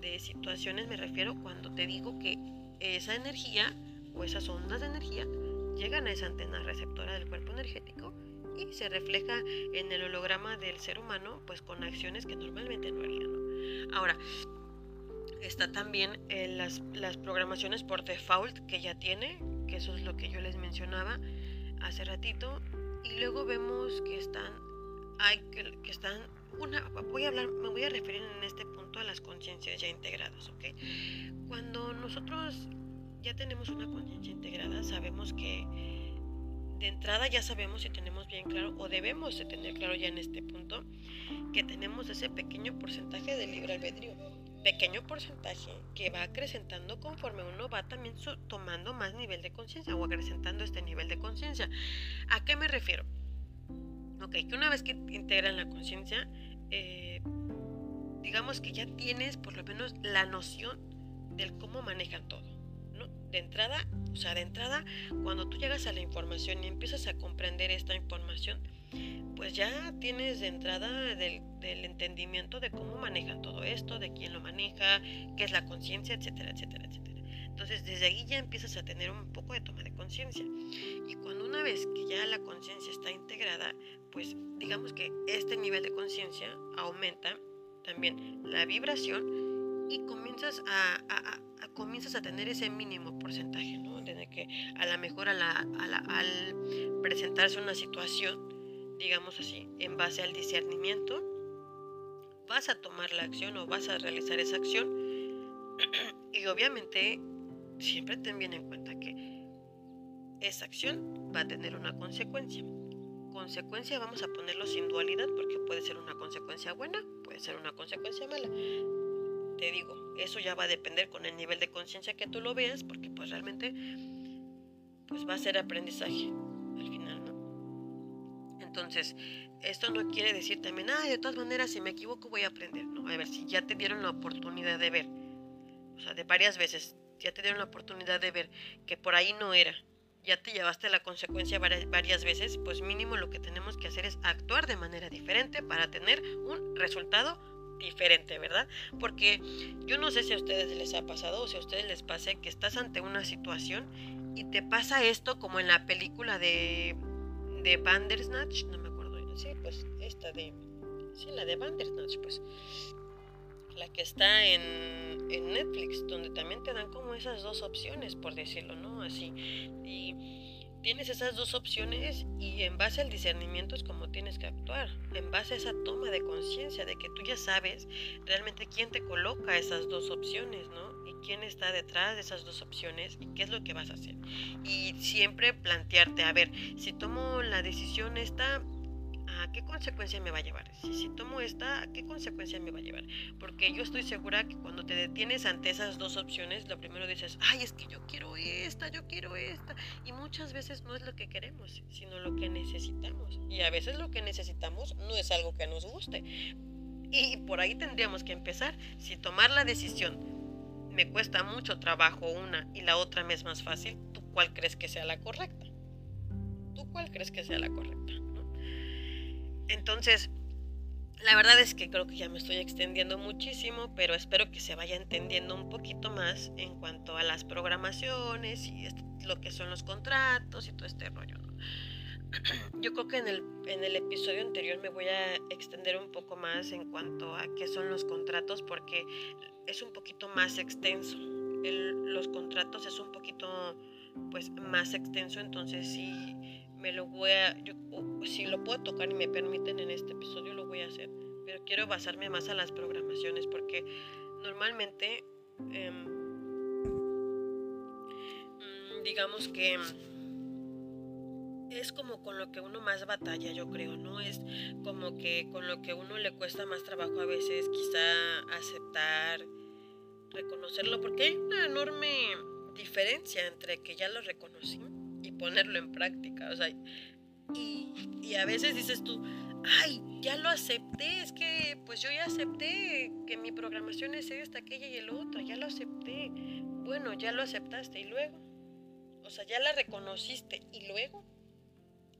de situaciones me refiero cuando te digo que esa energía o esas ondas de energía llegan a esa antena receptora del cuerpo energético y se refleja en el holograma del ser humano pues con acciones que normalmente no haría. Ahora, está también en las, las, programaciones por default que ya tiene, que eso es lo que yo les mencionaba hace ratito, y luego vemos que están, hay, que, que están, una, voy a hablar, me voy a referir en este punto a las conciencias ya integradas, ¿ok? Cuando nosotros ya tenemos una conciencia integrada, sabemos que de entrada ya sabemos y tenemos bien claro, o debemos de tener claro ya en este punto, que tenemos ese pequeño porcentaje de libre albedrío. Pequeño porcentaje que va acrecentando conforme uno va también tomando más nivel de conciencia o acrecentando este nivel de conciencia. ¿A qué me refiero? Ok, que una vez que integran la conciencia, eh, digamos que ya tienes por lo menos la noción del cómo manejan todo. ¿no? De entrada, o sea, de entrada, cuando tú llegas a la información y empiezas a comprender esta información, pues ya tienes de entrada del, entendimiento de cómo manejan todo esto, de quién lo maneja, qué es la conciencia, etcétera, etcétera, etcétera. Entonces, desde ahí ya empiezas a tener un poco de toma de conciencia. Y cuando una vez que ya la conciencia está integrada, pues digamos que este nivel de conciencia aumenta también la vibración y comienzas a, comienzas a tener ese mínimo porcentaje, ¿no? De que a lo mejor al presentarse una situación, digamos así, en base al discernimiento, vas a tomar la acción o vas a realizar esa acción y obviamente siempre ten bien en cuenta que esa acción va a tener una consecuencia. Consecuencia vamos a ponerlo sin dualidad porque puede ser una consecuencia buena, puede ser una consecuencia mala. Te digo, eso ya va a depender con el nivel de conciencia que tú lo veas porque pues realmente pues va a ser aprendizaje al final, ¿no? Entonces, esto no quiere decir también, ah, de todas maneras, si me equivoco voy a aprender. No, a ver, si ya te dieron la oportunidad de ver, o sea, de varias veces, ya te dieron la oportunidad de ver que por ahí no era, ya te llevaste la consecuencia varias veces, pues mínimo lo que tenemos que hacer es actuar de manera diferente para tener un resultado diferente, ¿verdad? Porque yo no sé si a ustedes les ha pasado o si a ustedes les pase que estás ante una situación y te pasa esto como en la película de, de Bandersnatch, no me acuerdo, sí, pues esta de, sí, la de Bandersnatch, pues la que está en, en, Netflix, donde también te dan como esas dos opciones, por decirlo, ¿no? Así. Y tienes esas dos opciones y en base al discernimiento es como tienes que actuar, en base a esa toma de conciencia de que tú ya sabes realmente quién te coloca esas dos opciones, ¿no? Y quién está detrás de esas dos opciones y qué es lo que vas a hacer. Y siempre plantearte, a ver, si tomo la decisión esta, ¿a qué consecuencia me va a llevar? Si, si tomo esta, ¿a qué consecuencia me va a llevar? Porque yo estoy segura que cuando te detienes ante esas dos opciones, lo primero dices, ay, es que yo quiero esta, yo quiero esta. Y muchas veces no es lo que queremos, sino lo que necesitamos. Y a veces lo que necesitamos no es algo que nos guste. Y por ahí tendríamos que empezar. Si tomar la decisión me cuesta mucho trabajo una y la otra me es más fácil, ¿tú cuál crees que sea la correcta? ¿Tú cuál crees que sea la correcta? Entonces, la verdad es que creo que ya me estoy extendiendo muchísimo, pero espero que se vaya entendiendo un poquito más en cuanto a las programaciones y lo que son los contratos y todo este rollo. Yo creo que en el, en el episodio anterior me voy a extender un poco más en cuanto a qué son los contratos porque es un poquito más extenso. los contratos es un poquito pues más extenso, entonces sí me lo voy a, yo, si lo puedo tocar y me permiten en este episodio, lo voy a hacer. Pero quiero basarme más a las programaciones porque normalmente, em, mm, digamos que es como con lo que uno más batalla, yo creo, ¿no? Es como que con lo que uno le cuesta más trabajo a veces quizá aceptar, reconocerlo, porque hay una enorme diferencia entre que ya lo reconocí ponerlo en práctica. O sea, y, y a veces dices tú, ay, ya lo acepté, es que pues yo ya acepté que mi programación es esta, aquella y el otro, ya lo acepté. Bueno, ya lo aceptaste y luego, o sea, ya la reconociste y luego,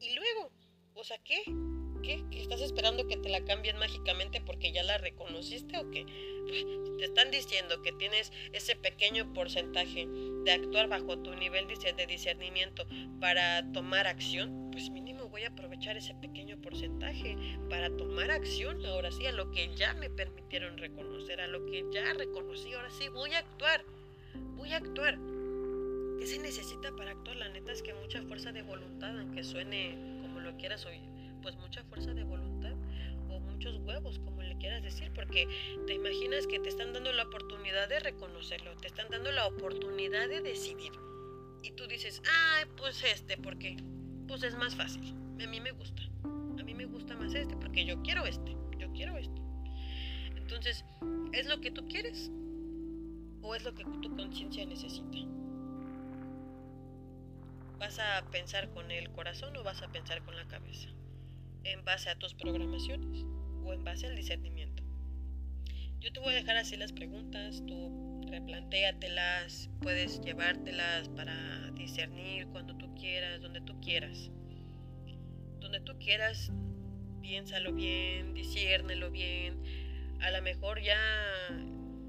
y luego, o sea, ¿qué? ¿Qué? ¿Estás esperando que te la cambien mágicamente porque ya la reconociste o qué? Te están diciendo que tienes ese pequeño porcentaje de actuar bajo tu nivel de discernimiento para tomar acción, pues mínimo voy a aprovechar ese pequeño porcentaje para tomar acción ahora sí a lo que ya me permitieron reconocer, a lo que ya reconocí, ahora sí voy a actuar, voy a actuar. ¿Qué se necesita para actuar? La neta es que mucha fuerza de voluntad, aunque suene como lo quieras oír pues mucha fuerza de voluntad o muchos huevos, como le quieras decir, porque te imaginas que te están dando la oportunidad de reconocerlo, te están dando la oportunidad de decidir. Y tú dices, ay, pues este, porque pues es más fácil. A mí me gusta. A mí me gusta más este porque yo quiero este. Yo quiero este. Entonces, ¿es lo que tú quieres? ¿O es lo que tu conciencia necesita? ¿Vas a pensar con el corazón o vas a pensar con la cabeza? ¿En base a tus programaciones o en base al discernimiento? Yo te voy a dejar así las preguntas, tú replantéatelas, puedes llevártelas para discernir cuando tú quieras, donde tú quieras. Donde tú quieras, piénsalo bien, disciérnelo bien. A lo mejor ya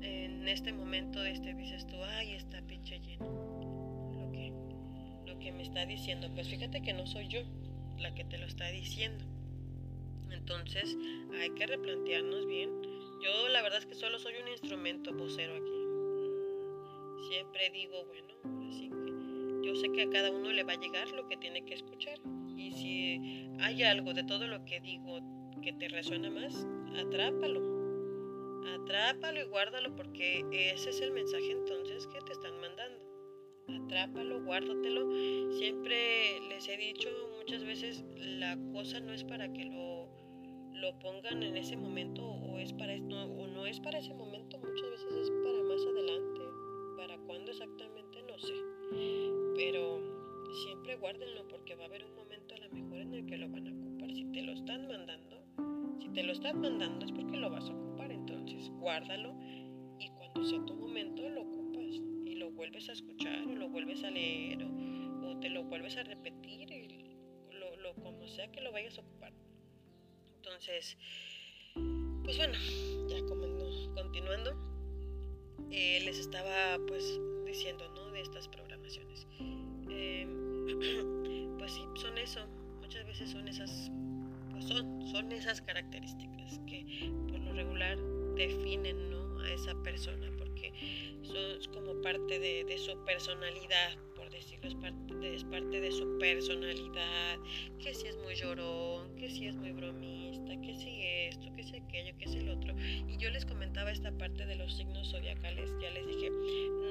en este momento este dices tú, ay, está pinche lleno. Lo que, lo que me está diciendo, pues fíjate que no soy yo la que te lo está diciendo. Entonces hay que replantearnos bien. Yo la verdad es que solo soy un instrumento vocero aquí. Siempre digo, bueno, así que yo sé que a cada uno le va a llegar lo que tiene que escuchar. Y si hay algo de todo lo que digo que te resuena más, atrápalo Atrápalo y guárdalo porque ese es el mensaje entonces que te están mandando. Atrápalo, guárdatelo. Siempre les he dicho muchas veces, la cosa no es para que lo, lo pongan en ese momento o, es para, no, o no es para ese momento, muchas veces es para más adelante. ¿Para cuándo exactamente? No sé. Pero siempre guárdenlo porque va a haber un momento a lo mejor en el que lo van a ocupar. Si te lo están mandando, si te lo están mandando es porque lo vas a ocupar guárdalo y cuando sea tu momento lo ocupas y lo vuelves a escuchar o lo vuelves a leer o, te lo vuelves a repetir y lo, como sea que lo vayas a ocupar. Entonces, pues bueno, ya continuando, eh, les estaba pues diciendo, ¿no? De estas programaciones. Em, pues sí, son eso. Muchas veces son esas, pues son, son esas características que por lo regular definen ¿no? a esa persona, porque es como parte de, su personalidad, por decirlo, es parte, de, es parte de su personalidad, que si es muy llorón, que si es muy bromista, que si esto, que si aquello, que si el otro. Y yo les comentaba esta parte de los signos zodiacales, ya les dije,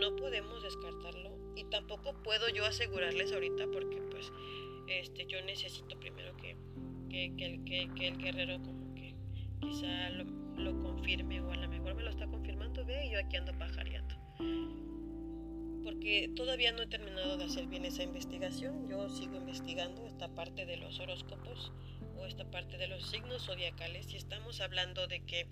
no podemos descartarlo y tampoco puedo yo asegurarles ahorita porque pues este, yo necesito primero que, que, que, que el guerrero como que quizá lo, lo confirme o a lo mejor me lo está confirmando, ve, y yo aquí ando pajareando. Porque todavía no he terminado de hacer bien esa investigación, yo sigo investigando esta parte de los horóscopos esta parte de los signos zodiacales y estamos hablando de que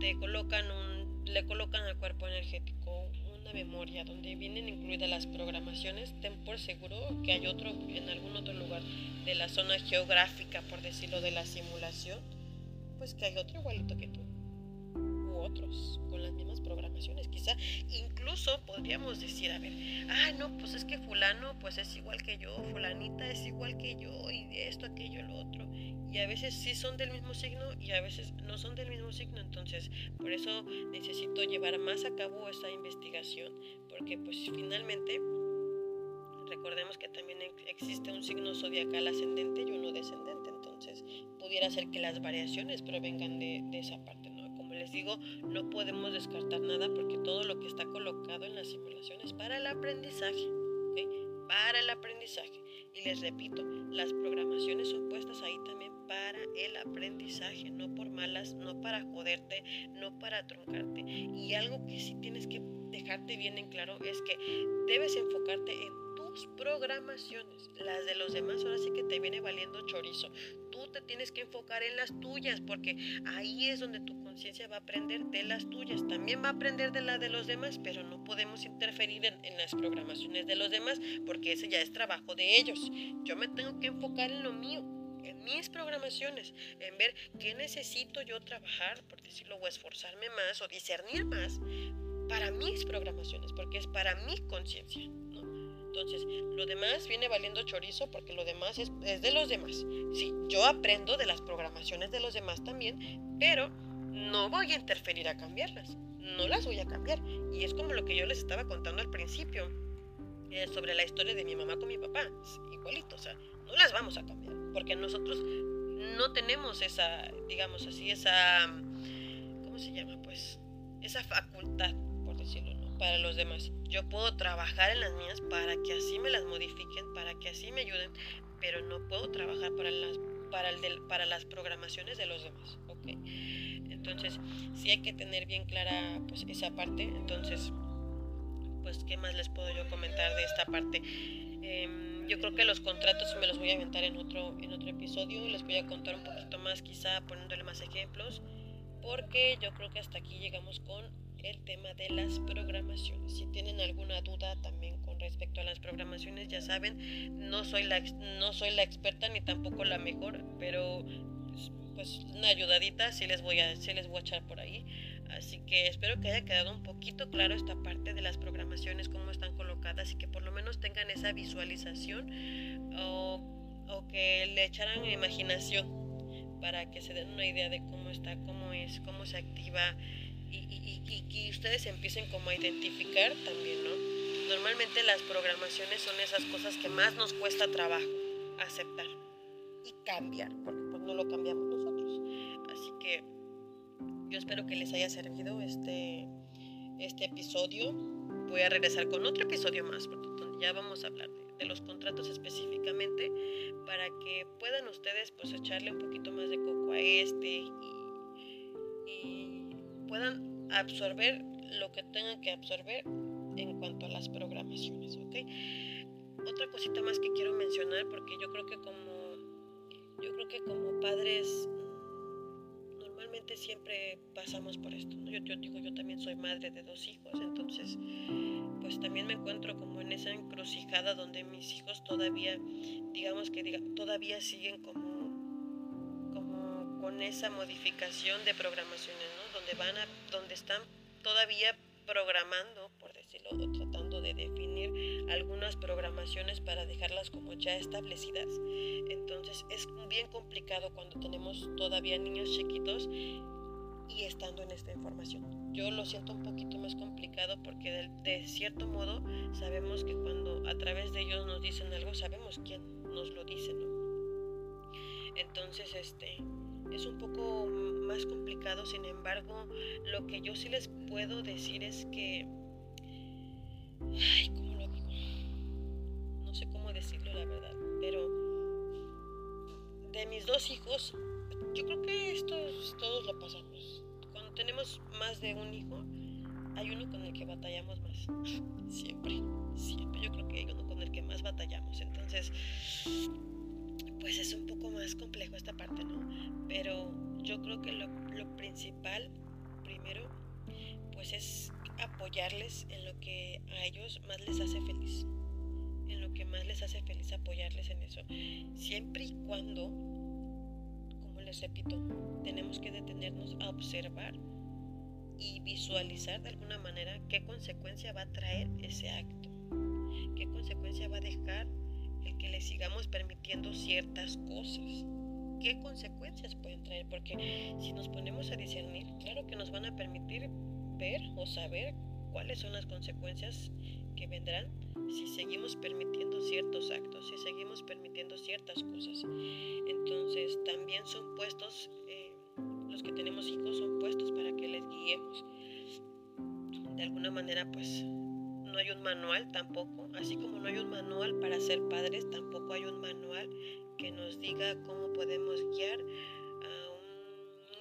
te colocan un, le colocan al cuerpo energético una memoria donde vienen incluidas las programaciones, ten por seguro que hay otro en algún otro lugar de la zona geográfica, por decirlo, de la simulación, pues que hay otro igualito que tú otros con las mismas programaciones. Quizá incluso podríamos decir, a ver, ah, no, pues es que fulano pues es igual que yo, fulanita es igual que yo y esto, aquello, lo otro. Y a veces sí son del mismo signo y a veces no son del mismo signo. Entonces, por eso necesito llevar más a cabo esa investigación, porque pues finalmente recordemos que también existe un signo zodiacal ascendente y uno descendente, entonces pudiera ser que las variaciones provengan de, esa parte les digo, no podemos descartar nada porque todo lo que está colocado en la simulación es para el aprendizaje. Para el aprendizaje. Y les repito, las programaciones son puestas ahí también para el aprendizaje, no por malas, no para joderte, no para truncarte. Y algo que sí tienes que dejarte bien en claro es que debes enfocarte en tus programaciones. Las de los demás ahora sí que te viene valiendo chorizo. Tú te tienes que enfocar en las tuyas porque ahí es donde tu conciencia va a aprender de las tuyas. También va a aprender de la de los demás, pero no podemos interferir en, en las programaciones de los demás porque ese ya es trabajo de ellos. Yo me tengo que enfocar en lo mío en mis programaciones, en ver qué necesito yo trabajar, por decirlo, o esforzarme más o discernir más para mis programaciones, porque es para mi conciencia. Entonces, lo demás viene valiendo chorizo porque lo demás es, de los demás. Sí, yo aprendo de las programaciones de los demás también, pero no voy a interferir a cambiarlas. No las voy a cambiar. Y es como lo que yo les estaba contando al principio eh, sobre la historia de mi mamá con mi papá. igualito, o sea, no las vamos a cambiar. Porque nosotros no tenemos esa, digamos así, esa, ¿cómo se llama? Pues, esa facultad, por decirlo, para los demás. Yo puedo trabajar en las mías para que así me las modifiquen, para que así me ayuden, pero no puedo trabajar para las, para el para las programaciones de los demás. ¿ok? Entonces, sí hay que tener bien clara pues, esa parte. Entonces, pues, ¿qué más les puedo yo comentar de esta parte? Em, yo creo que los contratos me los voy a aventar en otro, en otro episodio. Les voy a contar un poquito más, quizá poniéndole más ejemplos, porque yo creo que hasta aquí llegamos con el tema de las programaciones. Si tienen alguna duda también con respecto a las programaciones, ya saben, no soy la, no soy la experta ni tampoco la mejor, pero pues una ayudadita sí les voy a, sí les voy a echar por ahí. Así que espero que haya quedado un poquito claro esta parte de las programaciones, cómo están colocadas y que por lo menos tengan esa visualización o, o que le echaran imaginación para que se den una idea de cómo está, cómo es, cómo se activa y, y, que ustedes empiecen como a identificar también, ¿no? Normalmente las programaciones son esas cosas que más nos cuesta trabajo aceptar y cambiar, porque pues no lo cambiamos nosotros. Así que yo espero que les haya servido este, este episodio. Voy a regresar con otro episodio más, porque ya vamos a hablar de, los contratos específicamente, para que puedan ustedes pues echarle un poquito más de coco a este y puedan absorber lo que tengan que absorber en cuanto a las programaciones, ¿ok? Otra cosita más que quiero mencionar porque yo creo que como yo creo que como padres normalmente siempre pasamos por esto, yo, yo digo, yo también soy madre de dos hijos, entonces pues también me encuentro como en esa encrucijada donde mis hijos todavía, digamos que todavía siguen como con esa modificación de programaciones, ¿no? Donde van a, donde están todavía programando, por decirlo, o tratando de definir algunas programaciones para dejarlas como ya establecidas. Entonces es bien complicado cuando tenemos todavía niños chiquitos y estando en esta información. Yo lo siento un poquito más complicado porque de, cierto modo sabemos que cuando a través de ellos nos dicen algo, sabemos quién nos lo dice, ¿no? Entonces, este, es un poco más complicado, sin embargo, lo que yo sí les puedo decir es que... No sé cómo decirlo, la verdad, pero de mis dos hijos, yo creo que esto todos lo pasamos. Cuando tenemos más de un hijo, hay uno con el que batallamos más. Siempre, siempre. Yo creo que hay uno con el que más batallamos. Entonces, pues es un poco más complejo esta parte, ¿no? Pero yo creo que lo, principal, primero, pues es apoyarles en lo que a ellos más les hace feliz. En lo que más les hace feliz apoyarles en eso. Siempre y cuando, como les repito, tenemos que detenernos a observar y visualizar de alguna manera qué consecuencia va a traer ese acto. Qué consecuencia va a dejar el que le sigamos permitiendo ciertas cosas. ¿Qué consecuencias pueden traer? Porque si nos ponemos a discernir, claro que nos van a permitir ver o saber cuáles son las consecuencias que vendrán si seguimos permitiendo ciertos actos, si seguimos permitiendo ciertas cosas. Entonces también son puestos, eh, los que tenemos hijos son puestos para que les guiemos. De alguna manera pues no hay un manual tampoco, así como no hay un manual para ser padres, tampoco hay un manual que nos diga cómo podemos guiar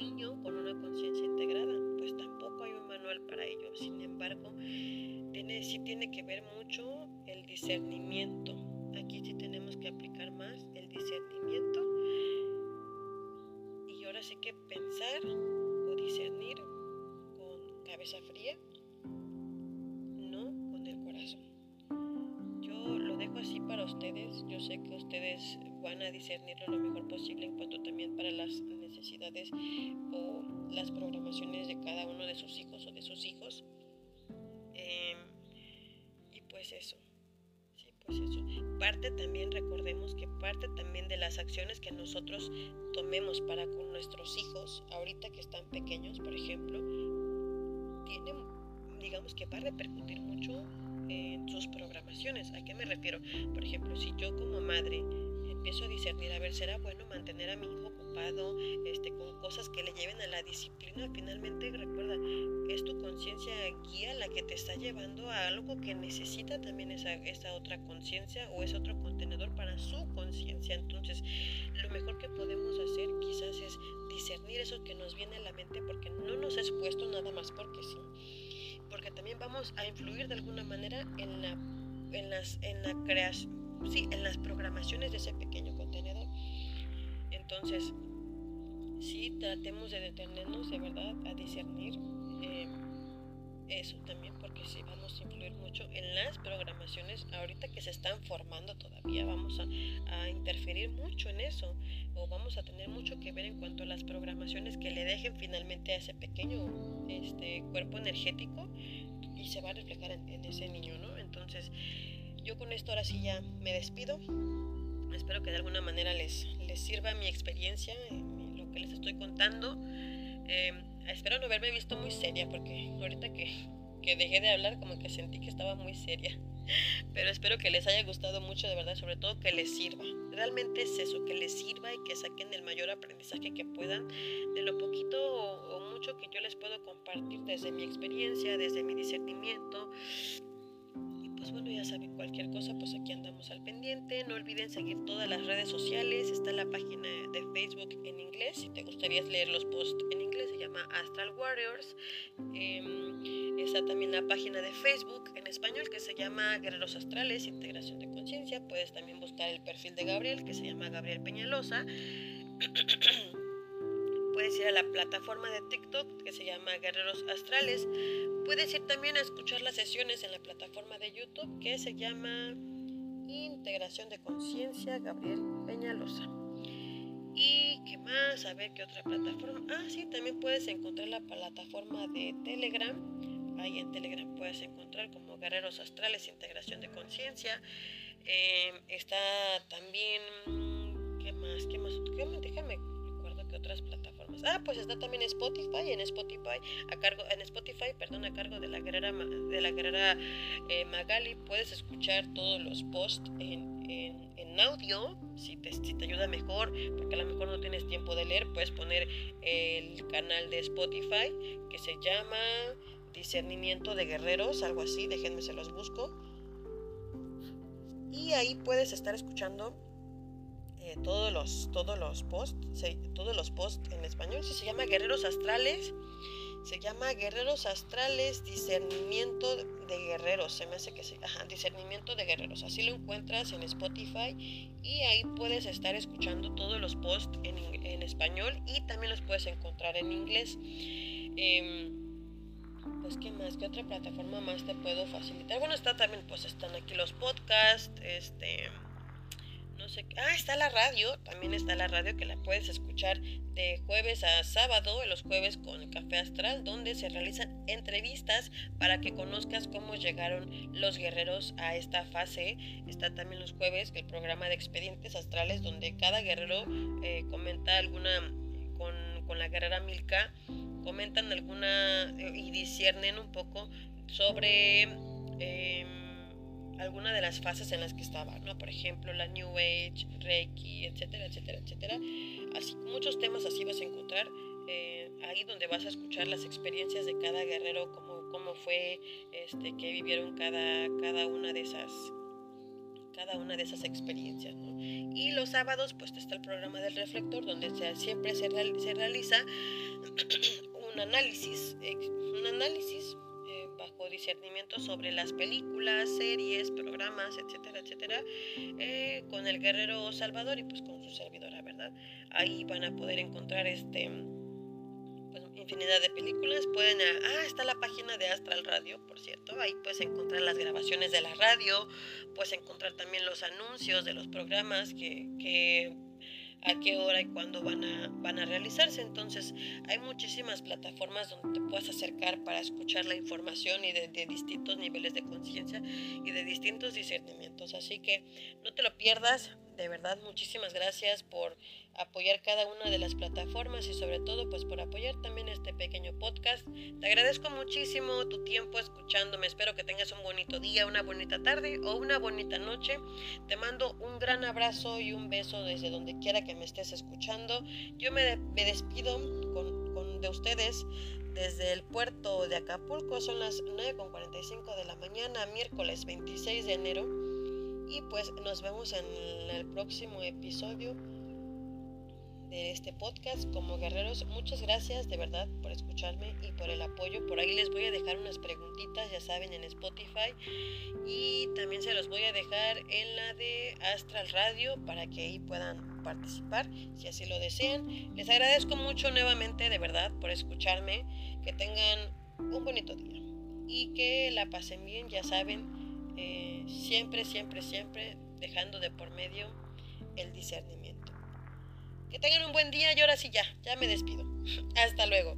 niño con una conciencia integrada, pues tampoco hay un manual para ello. Sin embargo, tiene, sí tiene que ver mucho el discernimiento. Aquí sí tenemos que aplicar más el discernimiento y ahora sí que pensar o discernir con cabeza fría así para ustedes. Yo sé que ustedes van a discernirlo lo mejor posible en cuanto también para las necesidades o las programaciones de cada uno de sus hijos o de sus hijos. Em, y pues eso. Sí, pues eso. Parte también, recordemos que parte también de las acciones que nosotros tomemos para con nuestros hijos, ahorita que están pequeños, por ejemplo, tiene, digamos que va a repercutir mucho en sus programaciones. ¿A qué me refiero? Por ejemplo, si yo como madre empiezo a discernir, a ver, ¿será bueno mantener a mi hijo ocupado este, con cosas que le lleven a la disciplina? Finalmente, recuerda, es tu conciencia guía la que te está llevando a algo que necesita también esa, esa otra conciencia o ese otro contenedor para su conciencia. Entonces, lo mejor que podemos hacer quizás es discernir eso que nos viene a la mente porque no nos es puesto nada más porque sí. Porque también vamos a influir de alguna manera en la, en las, en la creación sí, en las programaciones de ese pequeño contenedor. Entonces, sí, tratemos de detenernos de verdad a discernir eh, eso también, porque sí vamos a influir mucho en las programaciones ahorita que se están formando todavía, vamos a, a interferir mucho en eso, o vamos a tener mucho que ver en cuanto a las programaciones que le dejen finalmente a ese pequeño este, cuerpo energético y se va a reflejar en, en ese niño, ¿no? Entonces, yo con esto ahora sí ya me despido. Espero que de alguna manera les, les sirva mi experiencia, lo que les estoy contando. Em, espero no haberme visto muy seria porque ahorita que, que dejé de hablar como que sentí que estaba muy seria. Pero espero que les haya gustado mucho, de verdad, sobre todo que les sirva. Realmente es eso, que les sirva y que saquen el mayor aprendizaje que puedan de lo poquito o, o mucho que yo les puedo compartir desde mi experiencia, desde mi discernimiento, pues bueno, ya saben, cualquier cosa, pues aquí andamos al pendiente. No olviden seguir todas las redes sociales. Está la página de Facebook en inglés. Si te gustaría leer los posts en inglés, se llama Astral Warriors. Em, está también la página de Facebook en español que se llama Guerreros Astrales, Integración de Conciencia. Puedes también buscar el perfil de Gabriel que se llama Gabriel Peñalosa. Puedes ir a la plataforma de TikTok que se llama Guerreros Astrales. Puedes ir también a escuchar las sesiones en la plataforma de YouTube que se llama Integración de Conciencia Gabriel Peñalosa. ¿Y qué más? A ver qué otra plataforma. Ah, sí, también puedes encontrar la plataforma de Telegram. Ahí en Telegram puedes encontrar como Guerreros Astrales Integración de Conciencia. Eh, está también. ¿Qué más? ¿Qué más? Que otras Ah, pues está también Spotify, en Spotify, a cargo, en Spotify, perdón, a cargo de la guerrera, de la guerrera eh, Magali, puedes escuchar todos los posts en, en, en audio, si te, si te ayuda mejor, porque a lo mejor no tienes tiempo de leer, puedes poner el canal de Spotify que se llama Discernimiento de Guerreros, algo así, déjenme se los busco. Y ahí puedes estar escuchando eh, todos los todos los posts todos los posts en español si se llama guerreros astrales se llama guerreros astrales discernimiento de guerreros se me hace que se ajá, discernimiento de guerreros así lo encuentras en Spotify y ahí puedes estar escuchando todos los posts en, en español y también los puedes encontrar en inglés eh, pues qué más, qué otra plataforma más te puedo facilitar. Bueno, está también, pues están aquí los podcasts, este, no sé, ah, está la radio, también está la radio que la puedes escuchar de jueves a sábado, los jueves con Café Astral, donde se realizan entrevistas para que conozcas cómo llegaron los guerreros a esta fase. Está también los jueves el programa de expedientes astrales, donde cada guerrero eh, comenta alguna, con, con, la guerrera Milka, comentan alguna eh, y disciernen un poco sobre... Eh, alguna de las fases en las que estaba, ¿no? Por ejemplo, la New Age, Reiki, etcétera, etcétera, etcétera. Así, muchos temas así vas a encontrar eh, ahí donde vas a escuchar las experiencias de cada guerrero, cómo, cómo fue, este, que vivieron cada, cada una de esas cada una de esas experiencias. ¿no? Y los sábados, pues está el programa del reflector, donde se, siempre se, se realiza un análisis, un análisis bajo discernimiento sobre las películas, series, programas, etcétera, etcétera, eh, con el guerrero Salvador y pues con su servidora, ¿verdad? Ahí van a poder encontrar este pues, infinidad de películas. Pueden, ah, está la página de Astral Radio, por cierto. Ahí puedes encontrar las grabaciones de la radio, puedes encontrar también los anuncios de los programas que, que a qué hora y cuándo van a, van a realizarse. Entonces hay muchísimas plataformas donde te puedes acercar para escuchar la información y de, distintos niveles de conciencia y de distintos discernimientos. Así que no te lo pierdas, de verdad, muchísimas gracias por apoyar cada una de las plataformas y sobre todo pues por apoyar también este pequeño podcast. Te agradezco muchísimo tu tiempo escuchándome. Espero que tengas un bonito día, una bonita tarde o una bonita noche. Te mando un gran abrazo y un beso desde donde quiera que me estés escuchando. Yo me, despido con, con de ustedes desde el puerto de Acapulco. Son las 9.45 de la mañana, miércoles 26 de enero. Y pues nos vemos en el próximo episodio de este podcast como guerreros. Muchas gracias de verdad por escucharme y por el apoyo. Por ahí les voy a dejar unas preguntitas, ya saben, en Spotify. Y también se los voy a dejar en la de Astral Radio para que ahí puedan participar si así lo desean. Les agradezco mucho nuevamente de verdad por escucharme. Que tengan un bonito día y que la pasen bien, ya saben, eh, siempre, siempre, siempre dejando de por medio el discernimiento. Que tengan un buen día y ahora sí ya, ya me despido. Hasta luego.